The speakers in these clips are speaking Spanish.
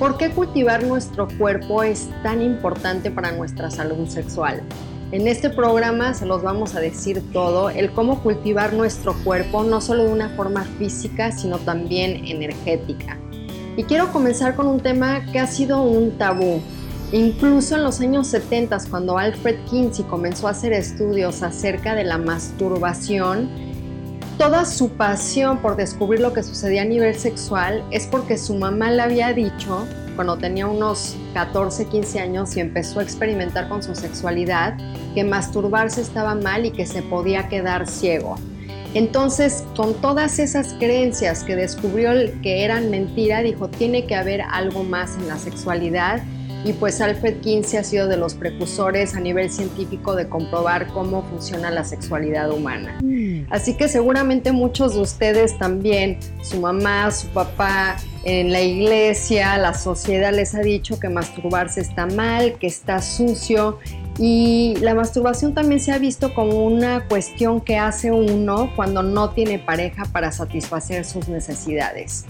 ¿Por qué cultivar nuestro cuerpo es tan importante para nuestra salud sexual? En este programa se los vamos a decir todo, el cómo cultivar nuestro cuerpo, no solo de una forma física, sino también energética. Y quiero comenzar con un tema que ha sido un tabú. Incluso en los años 70, cuando Alfred Kinsey comenzó a hacer estudios acerca de la masturbación, toda su pasión por descubrir lo que sucedía a nivel sexual es porque su mamá le había dicho, cuando tenía unos 14, 15 años y empezó a experimentar con su sexualidad, que masturbarse estaba mal y que se podía quedar ciego. Entonces, con todas esas creencias que descubrió que eran mentira, dijo, tiene que haber algo más en la sexualidad y pues Alfred Kinsey ha sido de los precursores a nivel científico de comprobar cómo funciona la sexualidad humana. Mm. Así que seguramente muchos de ustedes también, su mamá, su papá, en la iglesia, la sociedad les ha dicho que masturbarse está mal, que está sucio y la masturbación también se ha visto como una cuestión que hace uno cuando no tiene pareja para satisfacer sus necesidades.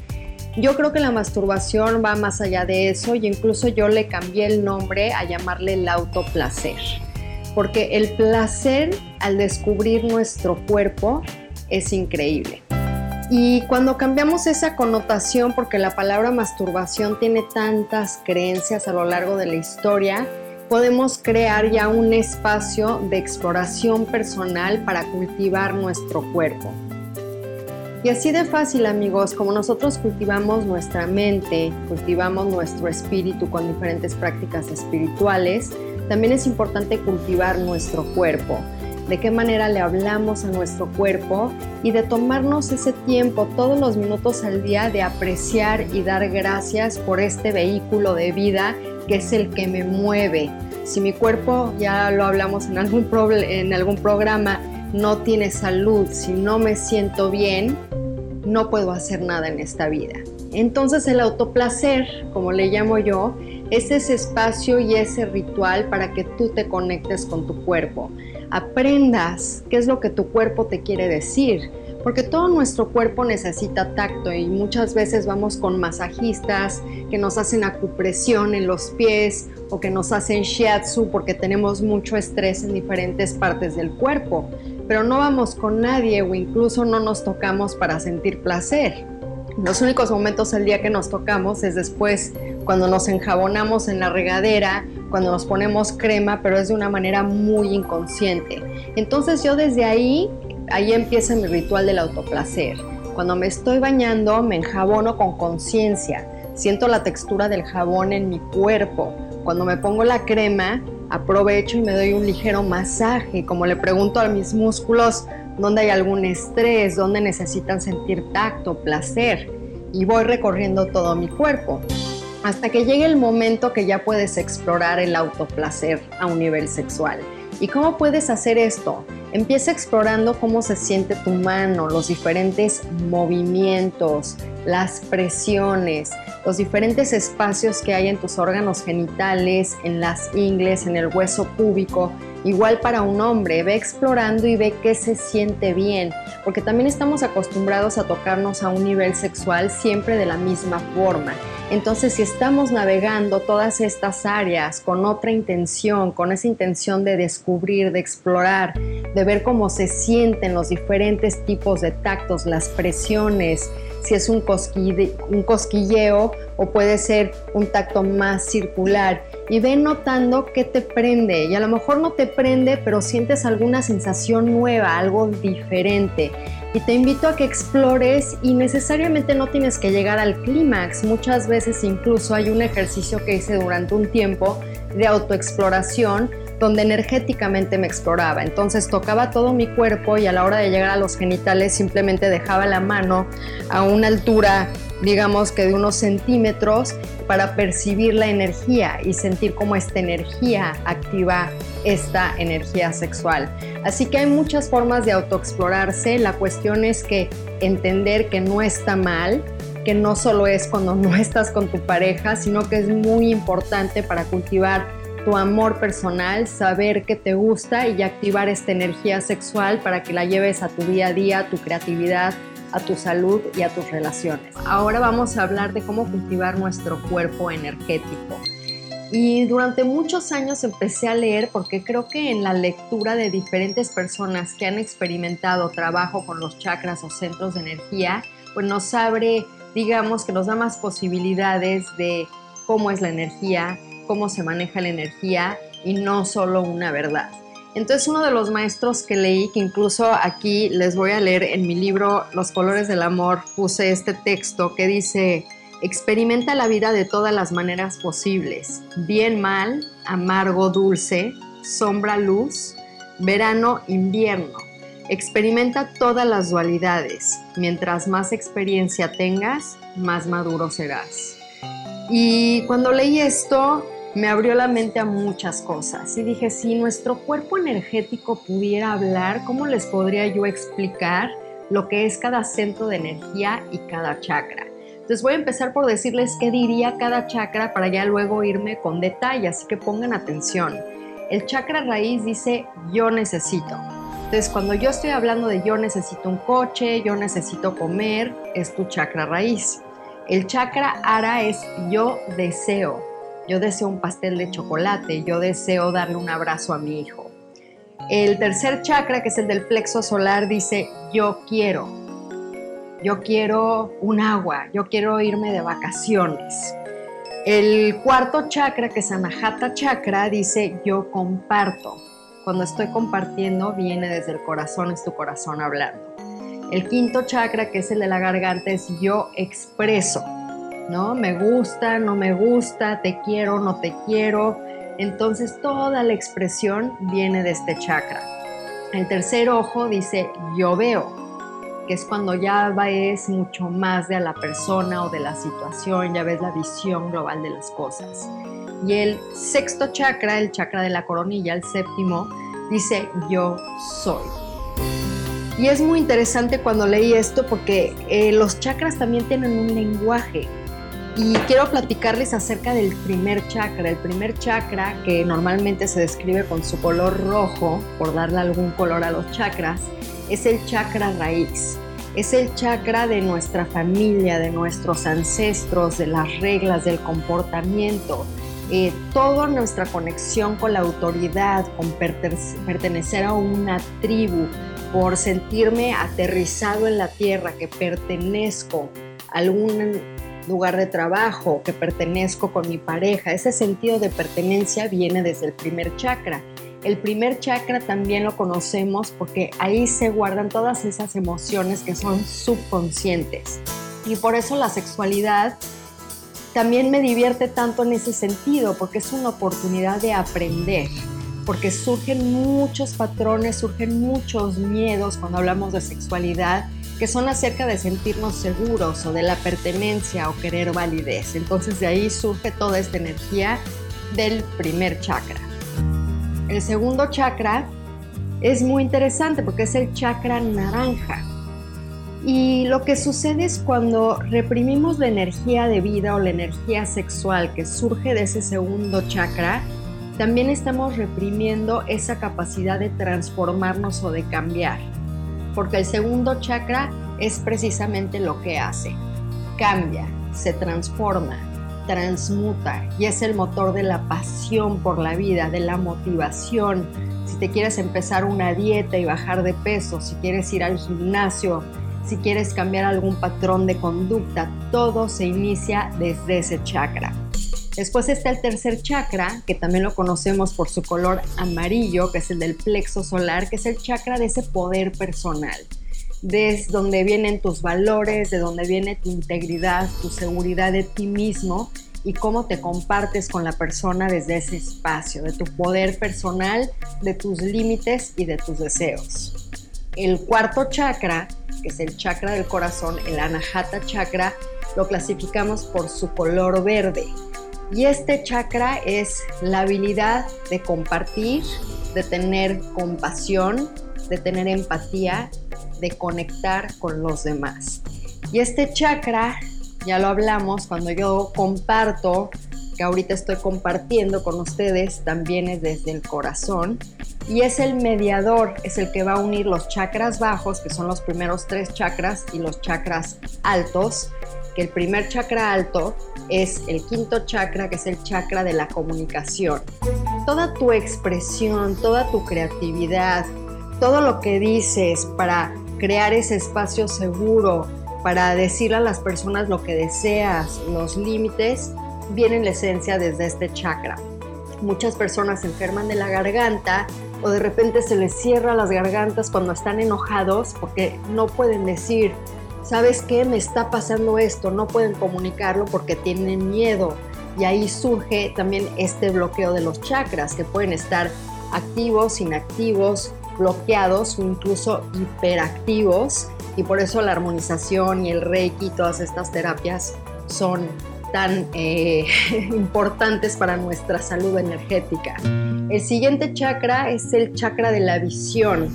Yo creo que la masturbación va más allá de eso y incluso yo le cambié el nombre a llamarle el autoplacer. Porque el placer al descubrir nuestro cuerpo es increíble. Y cuando cambiamos esa connotación, porque la palabra masturbación tiene tantas creencias a lo largo de la historia, podemos crear ya un espacio de exploración personal para cultivar nuestro cuerpo. Y así de fácil amigos, como nosotros cultivamos nuestra mente, cultivamos nuestro espíritu con diferentes prácticas espirituales, también es importante cultivar nuestro cuerpo. De qué manera le hablamos a nuestro cuerpo y de tomarnos ese tiempo todos los minutos al día de apreciar y dar gracias por este vehículo de vida que es el que me mueve. Si mi cuerpo, ya lo hablamos en algún, en algún programa, no tiene salud, si no me siento bien, no puedo hacer nada en esta vida. Entonces el autoplacer, como le llamo yo, es ese espacio y ese ritual para que tú te conectes con tu cuerpo. Aprendas qué es lo que tu cuerpo te quiere decir, porque todo nuestro cuerpo necesita tacto y muchas veces vamos con masajistas que nos hacen acupresión en los pies o que nos hacen shiatsu porque tenemos mucho estrés en diferentes partes del cuerpo pero no vamos con nadie o incluso no nos tocamos para sentir placer. Los únicos momentos del día que nos tocamos es después, cuando nos enjabonamos en la regadera, cuando nos ponemos crema, pero es de una manera muy inconsciente. Entonces yo desde ahí, ahí empieza mi ritual del autoplacer. Cuando me estoy bañando, me enjabono con conciencia. Siento la textura del jabón en mi cuerpo. Cuando me pongo la crema, aprovecho y me doy un ligero masaje, como le pregunto a mis músculos dónde hay algún estrés, dónde necesitan sentir tacto, placer, y voy recorriendo todo mi cuerpo, hasta que llegue el momento que ya puedes explorar el autoplacer a un nivel sexual. ¿Y cómo puedes hacer esto? Empieza explorando cómo se siente tu mano, los diferentes movimientos, las presiones, los diferentes espacios que hay en tus órganos genitales, en las ingles, en el hueso púbico. Igual para un hombre, ve explorando y ve qué se siente bien, porque también estamos acostumbrados a tocarnos a un nivel sexual siempre de la misma forma. Entonces, si estamos navegando todas estas áreas con otra intención, con esa intención de descubrir, de explorar, de ver cómo se sienten los diferentes tipos de tactos, las presiones, si es un, cosquilleo o puede ser un tacto más circular. Y ve notando qué te prende. Y a lo mejor no te prende, pero sientes alguna sensación nueva, algo diferente. Y te invito a que explores y necesariamente no tienes que llegar al clímax. Muchas veces incluso hay un ejercicio que hice durante un tiempo de autoexploración donde energéticamente me exploraba. Entonces tocaba todo mi cuerpo y a la hora de llegar a los genitales simplemente dejaba la mano a una altura, digamos que de unos centímetros, para percibir la energía y sentir cómo esta energía activa esta energía sexual. Así que hay muchas formas de autoexplorarse. La cuestión es que entender que no está mal, que no solo es cuando no estás con tu pareja, sino que es muy importante para cultivar tu amor personal, saber que te gusta y activar esta energía sexual para que la lleves a tu día a día, tu creatividad, a tu salud y a tus relaciones. Ahora vamos a hablar de cómo cultivar nuestro cuerpo energético. Y durante muchos años empecé a leer porque creo que en la lectura de diferentes personas que han experimentado trabajo con los chakras o centros de energía, pues nos abre, digamos, que nos da más posibilidades de cómo es la energía, cómo se maneja la energía y no solo una verdad. Entonces uno de los maestros que leí, que incluso aquí les voy a leer en mi libro Los colores del amor, puse este texto que dice, Experimenta la vida de todas las maneras posibles, bien, mal, amargo, dulce, sombra, luz, verano, invierno. Experimenta todas las dualidades. Mientras más experiencia tengas, más maduro serás. Y cuando leí esto, me abrió la mente a muchas cosas y dije, si nuestro cuerpo energético pudiera hablar, ¿cómo les podría yo explicar lo que es cada centro de energía y cada chakra? Entonces voy a empezar por decirles qué diría cada chakra para ya luego irme con detalle, así que pongan atención. El chakra raíz dice yo necesito. Entonces cuando yo estoy hablando de yo necesito un coche, yo necesito comer, es tu chakra raíz. El chakra ara es yo deseo. Yo deseo un pastel de chocolate, yo deseo darle un abrazo a mi hijo. El tercer chakra, que es el del plexo solar, dice yo quiero yo quiero un agua, yo quiero irme de vacaciones. El cuarto chakra, que es Anahata Chakra, dice yo comparto. Cuando estoy compartiendo, viene desde el corazón, es tu corazón hablando. El quinto chakra, que es el de la garganta, es yo expreso. ¿No? Me gusta, no me gusta, te quiero, no te quiero. Entonces toda la expresión viene de este chakra. El tercer ojo dice yo veo que es cuando ya ves mucho más de la persona o de la situación, ya ves la visión global de las cosas. Y el sexto chakra, el chakra de la coronilla, el séptimo, dice yo soy. Y es muy interesante cuando leí esto porque eh, los chakras también tienen un lenguaje. Y quiero platicarles acerca del primer chakra. El primer chakra, que normalmente se describe con su color rojo, por darle algún color a los chakras, es el chakra raíz. Es el chakra de nuestra familia, de nuestros ancestros, de las reglas, del comportamiento. Eh, toda nuestra conexión con la autoridad, con pertenecer a una tribu, por sentirme aterrizado en la tierra, que pertenezco a algún lugar de trabajo, que pertenezco con mi pareja. Ese sentido de pertenencia viene desde el primer chakra. El primer chakra también lo conocemos porque ahí se guardan todas esas emociones que son subconscientes. Y por eso la sexualidad también me divierte tanto en ese sentido, porque es una oportunidad de aprender, porque surgen muchos patrones, surgen muchos miedos cuando hablamos de sexualidad, que son acerca de sentirnos seguros o de la pertenencia o querer validez. Entonces de ahí surge toda esta energía del primer chakra. El segundo chakra es muy interesante porque es el chakra naranja. Y lo que sucede es cuando reprimimos la energía de vida o la energía sexual que surge de ese segundo chakra, también estamos reprimiendo esa capacidad de transformarnos o de cambiar. Porque el segundo chakra es precisamente lo que hace. Cambia, se transforma, transmuta y es el motor de la pasión por la vida, de la motivación. Si te quieres empezar una dieta y bajar de peso, si quieres ir al gimnasio, si quieres cambiar algún patrón de conducta, todo se inicia desde ese chakra. Después está el tercer chakra, que también lo conocemos por su color amarillo, que es el del plexo solar, que es el chakra de ese poder personal de donde vienen tus valores, de donde viene tu integridad, tu seguridad de ti mismo y cómo te compartes con la persona desde ese espacio, de tu poder personal, de tus límites y de tus deseos. El cuarto chakra, que es el chakra del corazón, el anahata chakra, lo clasificamos por su color verde. Y este chakra es la habilidad de compartir, de tener compasión, de tener empatía de conectar con los demás. Y este chakra, ya lo hablamos, cuando yo comparto, que ahorita estoy compartiendo con ustedes, también es desde el corazón. y es el mediador, es el que va a unir los chakras bajos, que son los primeros tres chakras, y los chakras altos, que el primer chakra alto es el quinto chakra, que es el chakra de la comunicación. Toda tu expresión, toda tu creatividad, todo lo que dices para crear ese espacio seguro, para decirle a las personas lo que deseas, los límites, viene en la esencia desde este chakra. Muchas personas se enferman de la garganta o de repente se les cierra las gargantas cuando están enojados porque no pueden decir, ¿sabes qué? Me está pasando esto, no pueden comunicarlo porque tienen miedo. Y ahí surge también este bloqueo de los chakras que pueden estar activos, inactivos, bloqueados o incluso hiperactivos. Y por eso la armonización y el reiki todas estas terapias son tan eh, importantes para nuestra salud energética. El siguiente chakra es el chakra de la visión.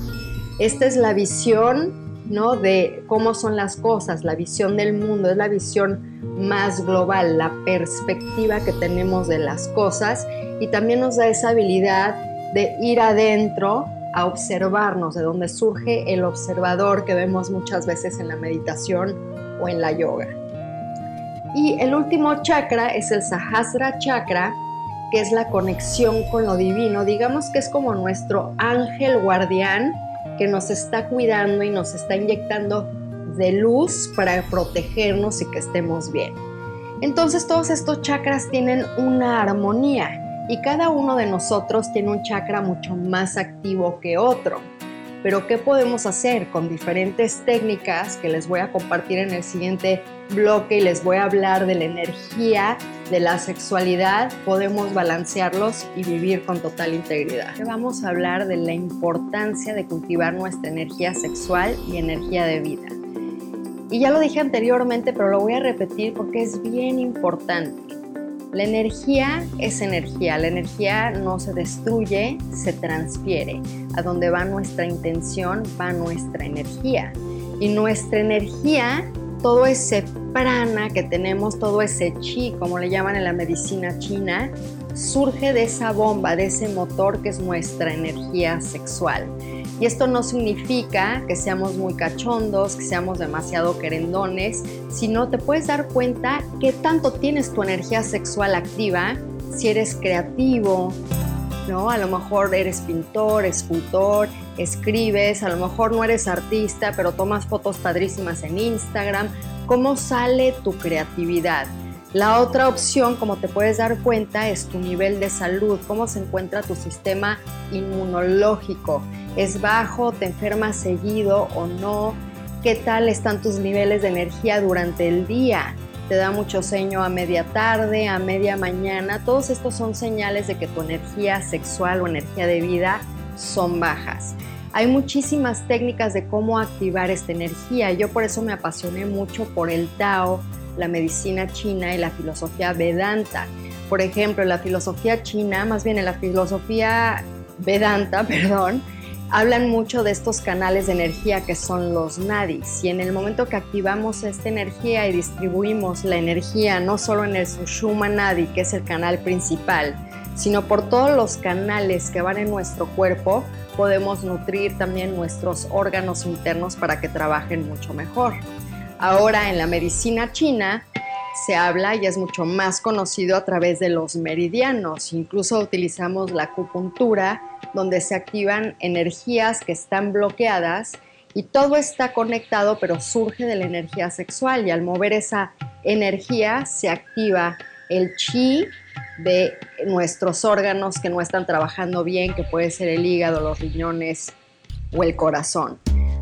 Esta es la visión ¿no? de cómo son las cosas, la visión del mundo, es la visión más global, la perspectiva que tenemos de las cosas y también nos da esa habilidad de ir adentro a observarnos, de donde surge el observador que vemos muchas veces en la meditación o en la yoga. Y el último chakra es el Sahasra Chakra, que es la conexión con lo divino. Digamos que es como nuestro ángel guardián que nos está cuidando y nos está inyectando de luz para protegernos y que estemos bien. Entonces todos estos chakras tienen una armonía y cada uno de nosotros tiene un chakra mucho más activo que otro. Pero ¿qué podemos hacer con diferentes técnicas que les voy a compartir en el siguiente bloque y les voy a hablar de la energía, de la sexualidad? Podemos balancearlos y vivir con total integridad. Vamos a hablar de la importancia de cultivar nuestra energía sexual y energía de vida. Y ya lo dije anteriormente, pero lo voy a repetir porque es bien importante. La energía es energía, la energía no se destruye, se transfiere. A donde va nuestra intención, va nuestra energía. Y nuestra energía, todo ese prana que tenemos, todo ese chi, como le llaman en la medicina china, surge de esa bomba, de ese motor que es nuestra energía sexual. Y esto no significa que seamos muy cachondos, que seamos demasiado querendones, sino te puedes dar cuenta que tanto tienes tu energía sexual activa si eres creativo, ¿no? A lo mejor eres pintor, escultor, escribes, a lo mejor no eres artista, pero tomas fotos padrísimas en Instagram. ¿Cómo sale tu creatividad? La otra opción, como te puedes dar cuenta, es tu nivel de salud, cómo se encuentra tu sistema inmunológico. ¿Es bajo? ¿Te enfermas seguido o no? ¿Qué tal están tus niveles de energía durante el día? ¿Te da mucho sueño a media tarde, a media mañana? Todos estos son señales de que tu energía sexual o energía de vida son bajas. Hay muchísimas técnicas de cómo activar esta energía. Yo por eso me apasioné mucho por el Tao, la medicina china y la filosofía Vedanta. Por ejemplo, la filosofía china, más bien en la filosofía Vedanta, perdón, hablan mucho de estos canales de energía que son los nadis y en el momento que activamos esta energía y distribuimos la energía no solo en el Sushuma Nadi, que es el canal principal, sino por todos los canales que van en nuestro cuerpo, podemos nutrir también nuestros órganos internos para que trabajen mucho mejor. Ahora en la medicina china se habla y es mucho más conocido a través de los meridianos. Incluso utilizamos la acupuntura donde se activan energías que están bloqueadas y todo está conectado pero surge de la energía sexual y al mover esa energía se activa el chi de nuestros órganos que no están trabajando bien, que puede ser el hígado, los riñones o el corazón.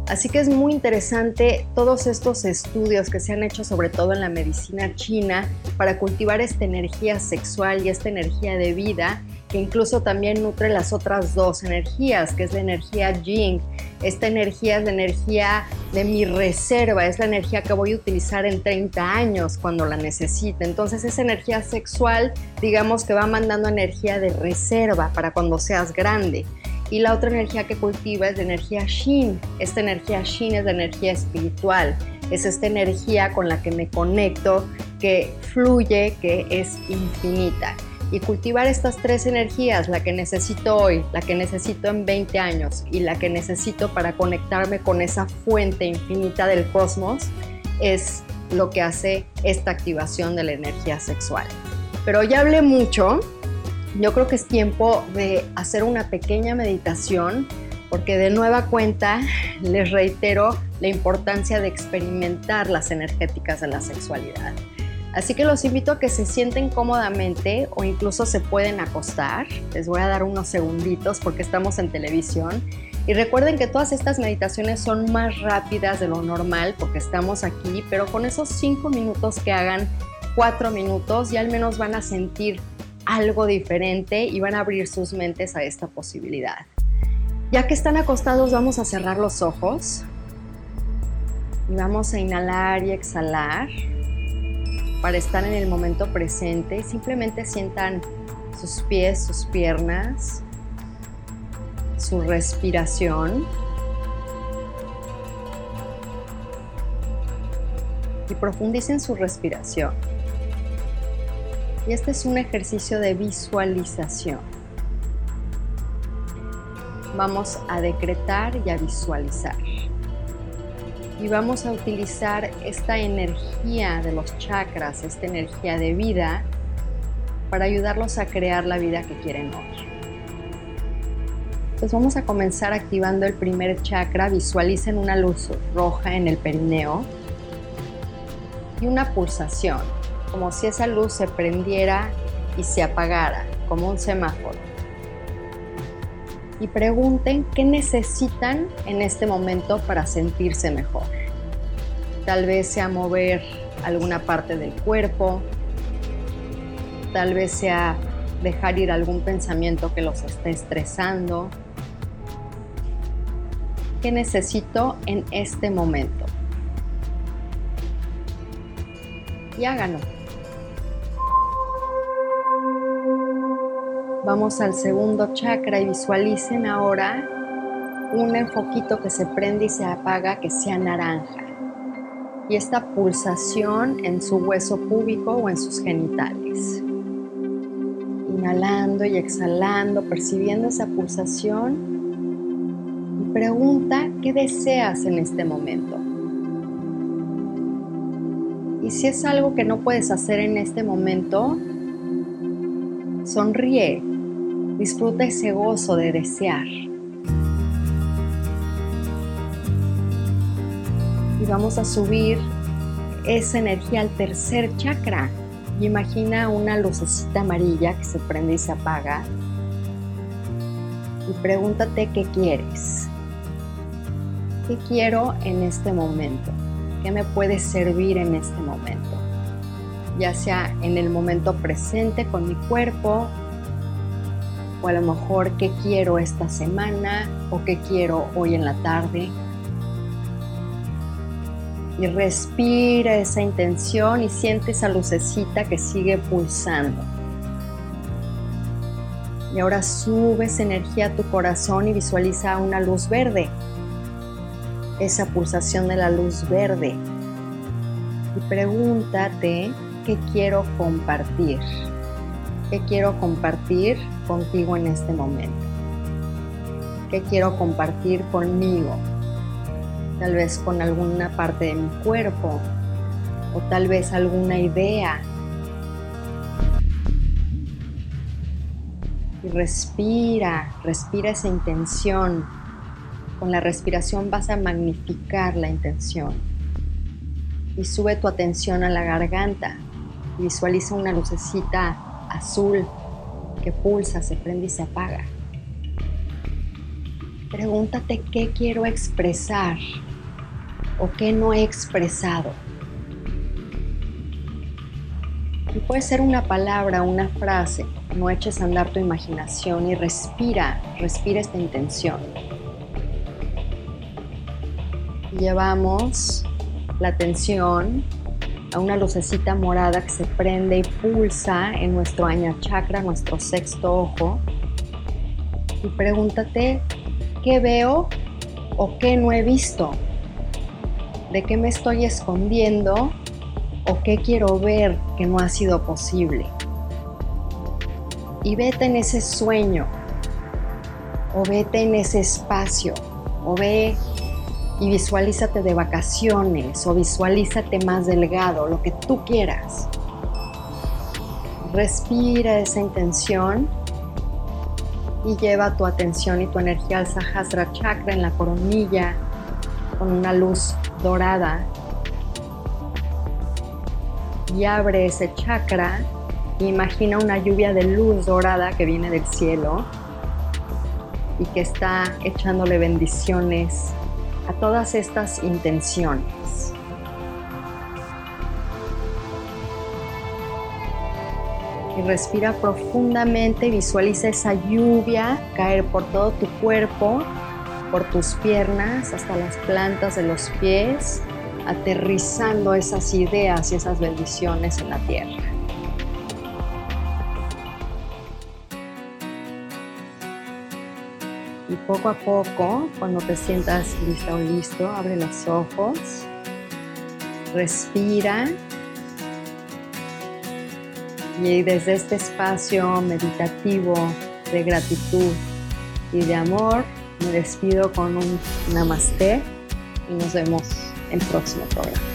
Así que es muy interesante todos estos estudios que se han hecho sobre todo en la medicina china para cultivar esta energía sexual y esta energía de vida incluso también nutre las otras dos energías, que es la energía Jing. Esta energía es la energía de mi reserva, es la energía que voy a utilizar en 30 años cuando la necesite. Entonces esa energía sexual, digamos que va mandando energía de reserva para cuando seas grande. Y la otra energía que cultiva es la energía Shin. Esta energía Shin es la energía espiritual. Es esta energía con la que me conecto, que fluye, que es infinita. Y cultivar estas tres energías, la que necesito hoy, la que necesito en 20 años y la que necesito para conectarme con esa fuente infinita del cosmos, es lo que hace esta activación de la energía sexual. Pero ya hablé mucho, yo creo que es tiempo de hacer una pequeña meditación porque de nueva cuenta les reitero la importancia de experimentar las energéticas de la sexualidad. Así que los invito a que se sienten cómodamente o incluso se pueden acostar. Les voy a dar unos segunditos porque estamos en televisión. Y recuerden que todas estas meditaciones son más rápidas de lo normal porque estamos aquí, pero con esos cinco minutos que hagan cuatro minutos ya al menos van a sentir algo diferente y van a abrir sus mentes a esta posibilidad. Ya que están acostados vamos a cerrar los ojos y vamos a inhalar y exhalar para estar en el momento presente. Simplemente sientan sus pies, sus piernas, su respiración. Y profundicen su respiración. Y este es un ejercicio de visualización. Vamos a decretar y a visualizar y vamos a utilizar esta energía de los chakras, esta energía de vida, para ayudarlos a crear la vida que quieren hoy. Entonces vamos a comenzar activando el primer chakra. Visualicen una luz roja en el perineo y una pulsación, como si esa luz se prendiera y se apagara, como un semáforo y pregunten qué necesitan en este momento para sentirse mejor. Tal vez sea mover alguna parte del cuerpo, tal vez sea dejar ir algún pensamiento que los esté estresando. ¿Qué necesito en este momento? Y háganlo. Vamos al segundo chakra y visualicen ahora un enfoquito que se prende y se apaga que sea naranja. Y esta pulsación en su hueso púbico o en sus genitales. Inhalando y exhalando, percibiendo esa pulsación. Y pregunta qué deseas en este momento. Y si es algo que no puedes hacer en este momento, sonríe Disfruta ese gozo de desear. Y vamos a subir esa energía al tercer chakra. Y imagina una lucecita amarilla que se prende y se apaga. Y pregúntate qué quieres. ¿Qué quiero en este momento? ¿Qué me puede servir en este momento? Ya sea en el momento presente con mi cuerpo o a lo mejor qué quiero esta semana o qué quiero hoy en la tarde. Y respira esa intención y siente esa lucecita que sigue pulsando. Y ahora sube esa energía a tu corazón y visualiza una luz verde. Esa pulsación de la luz verde. Y pregúntate qué quiero compartir. ¿Qué quiero compartir contigo en este momento? ¿Qué quiero compartir conmigo? Tal vez con alguna parte de mi cuerpo o tal vez alguna idea. Y respira, respira esa intención. Con la respiración vas a magnificar la intención. Y sube tu atención a la garganta. Visualiza una lucecita azul que pulsa, se prende y se apaga. Pregúntate qué quiero expresar o qué no he expresado. Y puede ser una palabra, una frase. No eches a andar tu imaginación y respira, respira esta intención. Llevamos la atención a una lucecita morada que se prende y pulsa en nuestro aña chakra, nuestro sexto ojo. Y pregúntate, ¿qué veo o qué no he visto? ¿De qué me estoy escondiendo o qué quiero ver que no ha sido posible? y vete en ese sueño, o vete en ese espacio, o ve y visualízate de vacaciones, o visualízate más delgado, lo que tú quieras. Respira esa intención y lleva tu atención y tu energía al Sahasra Chakra en la coronilla con una luz dorada y abre ese chakra e imagina una lluvia de luz dorada que viene del cielo y que está echándole bendiciones a todas estas intenciones. Y respira profundamente, visualiza esa lluvia caer por todo tu cuerpo, por tus piernas, hasta las plantas de los pies, aterrizando esas ideas y esas bendiciones en la tierra. Poco a poco, cuando te sientas lista o listo, abre los ojos, respira y desde este espacio meditativo de gratitud y de amor, me despido con un namaste y nos vemos en el próximo programa.